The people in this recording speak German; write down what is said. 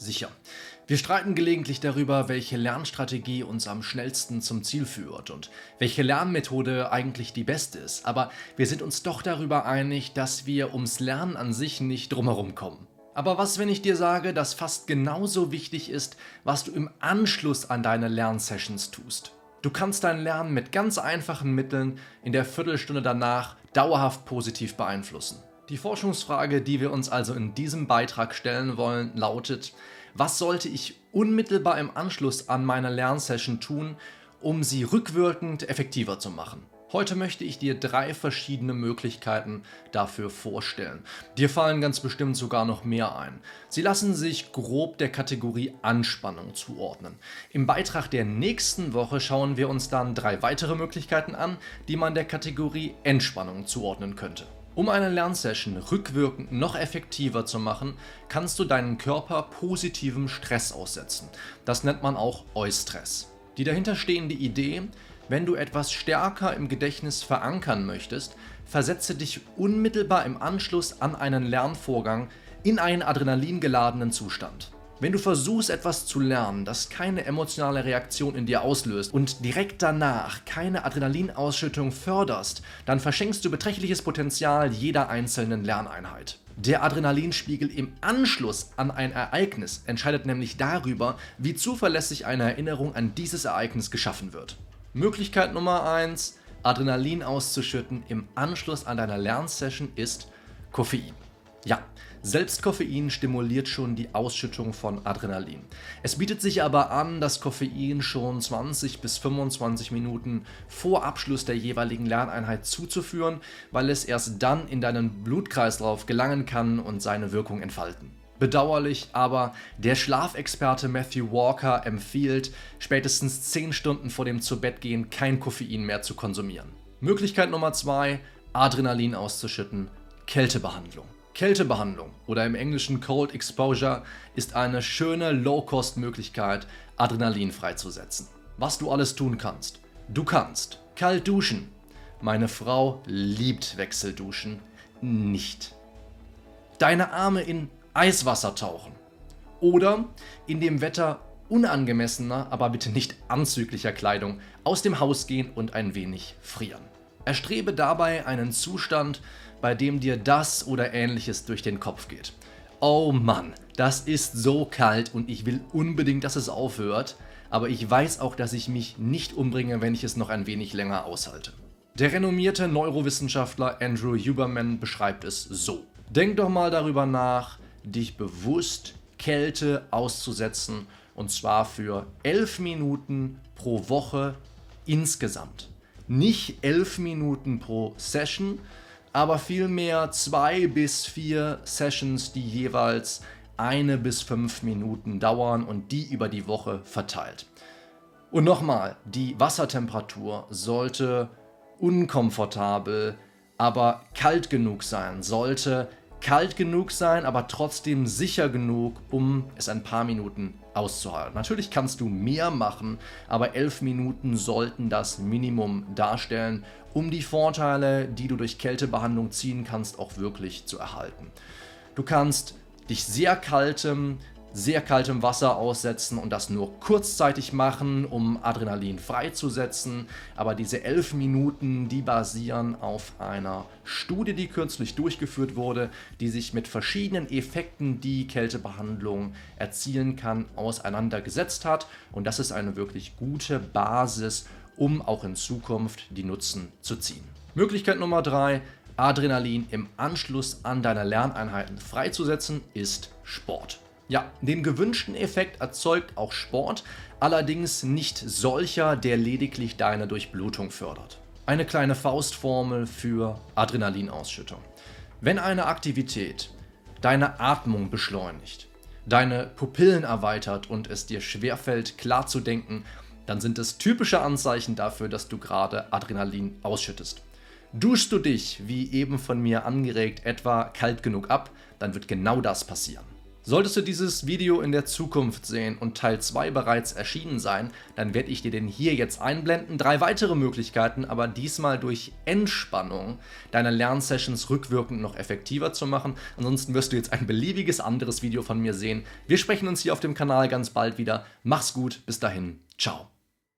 sicher. Wir streiten gelegentlich darüber, welche Lernstrategie uns am schnellsten zum Ziel führt und welche Lernmethode eigentlich die beste ist, aber wir sind uns doch darüber einig, dass wir ums Lernen an sich nicht drumherum kommen. Aber was, wenn ich dir sage, dass fast genauso wichtig ist, was du im Anschluss an deine Lernsessions tust? Du kannst dein Lernen mit ganz einfachen Mitteln in der Viertelstunde danach dauerhaft positiv beeinflussen. Die Forschungsfrage, die wir uns also in diesem Beitrag stellen wollen, lautet, was sollte ich unmittelbar im Anschluss an meine Lernsession tun, um sie rückwirkend effektiver zu machen? Heute möchte ich dir drei verschiedene Möglichkeiten dafür vorstellen. Dir fallen ganz bestimmt sogar noch mehr ein. Sie lassen sich grob der Kategorie Anspannung zuordnen. Im Beitrag der nächsten Woche schauen wir uns dann drei weitere Möglichkeiten an, die man der Kategorie Entspannung zuordnen könnte. Um eine Lernsession rückwirkend noch effektiver zu machen, kannst du deinen Körper positivem Stress aussetzen. Das nennt man auch Eustress. Die dahinterstehende Idee, wenn du etwas stärker im Gedächtnis verankern möchtest, versetze dich unmittelbar im Anschluss an einen Lernvorgang in einen adrenalingeladenen Zustand. Wenn du versuchst etwas zu lernen, das keine emotionale Reaktion in dir auslöst und direkt danach keine Adrenalinausschüttung förderst, dann verschenkst du beträchtliches Potenzial jeder einzelnen Lerneinheit. Der Adrenalinspiegel im Anschluss an ein Ereignis entscheidet nämlich darüber, wie zuverlässig eine Erinnerung an dieses Ereignis geschaffen wird. Möglichkeit Nummer 1, Adrenalin auszuschütten im Anschluss an deiner Lernsession ist Koffein. Ja, selbst Koffein stimuliert schon die Ausschüttung von Adrenalin. Es bietet sich aber an, das Koffein schon 20 bis 25 Minuten vor Abschluss der jeweiligen Lerneinheit zuzuführen, weil es erst dann in deinen Blutkreislauf gelangen kann und seine Wirkung entfalten. Bedauerlich, aber der Schlafexperte Matthew Walker empfiehlt, spätestens 10 Stunden vor dem Zubettgehen kein Koffein mehr zu konsumieren. Möglichkeit Nummer 2, Adrenalin auszuschütten, Kältebehandlung. Kältebehandlung oder im Englischen Cold Exposure ist eine schöne Low-Cost-Möglichkeit, Adrenalin freizusetzen. Was du alles tun kannst. Du kannst kalt duschen. Meine Frau liebt Wechselduschen nicht. Deine Arme in Eiswasser tauchen. Oder in dem Wetter unangemessener, aber bitte nicht anzüglicher Kleidung aus dem Haus gehen und ein wenig frieren. Erstrebe dabei einen Zustand, bei dem dir das oder ähnliches durch den Kopf geht. Oh Mann, das ist so kalt und ich will unbedingt, dass es aufhört, aber ich weiß auch, dass ich mich nicht umbringe, wenn ich es noch ein wenig länger aushalte. Der renommierte Neurowissenschaftler Andrew Huberman beschreibt es so. Denk doch mal darüber nach, dich bewusst Kälte auszusetzen und zwar für elf Minuten pro Woche insgesamt. Nicht elf Minuten pro Session, aber vielmehr zwei bis vier Sessions, die jeweils eine bis fünf Minuten dauern und die über die Woche verteilt. Und nochmal, die Wassertemperatur sollte unkomfortabel, aber kalt genug sein, sollte kalt genug sein, aber trotzdem sicher genug, um es ein paar Minuten auszuhalten. Natürlich kannst du mehr machen, aber elf Minuten sollten das Minimum darstellen, um die Vorteile, die du durch Kältebehandlung ziehen kannst, auch wirklich zu erhalten. Du kannst dich sehr kaltem, sehr kaltem Wasser aussetzen und das nur kurzzeitig machen, um Adrenalin freizusetzen. Aber diese elf Minuten, die basieren auf einer Studie, die kürzlich durchgeführt wurde, die sich mit verschiedenen Effekten, die Kältebehandlung erzielen kann, auseinandergesetzt hat. Und das ist eine wirklich gute Basis, um auch in Zukunft die Nutzen zu ziehen. Möglichkeit Nummer drei, Adrenalin im Anschluss an deine Lerneinheiten freizusetzen, ist Sport. Ja, den gewünschten Effekt erzeugt auch Sport, allerdings nicht solcher, der lediglich deine Durchblutung fördert. Eine kleine Faustformel für Adrenalinausschüttung. Wenn eine Aktivität deine Atmung beschleunigt, deine Pupillen erweitert und es dir schwerfällt, klar zu denken, dann sind es typische Anzeichen dafür, dass du gerade Adrenalin ausschüttest. Duschst du dich, wie eben von mir angeregt, etwa kalt genug ab, dann wird genau das passieren. Solltest du dieses Video in der Zukunft sehen und Teil 2 bereits erschienen sein, dann werde ich dir den hier jetzt einblenden. Drei weitere Möglichkeiten, aber diesmal durch Entspannung deine Lernsessions rückwirkend noch effektiver zu machen. Ansonsten wirst du jetzt ein beliebiges anderes Video von mir sehen. Wir sprechen uns hier auf dem Kanal ganz bald wieder. Mach's gut, bis dahin, ciao.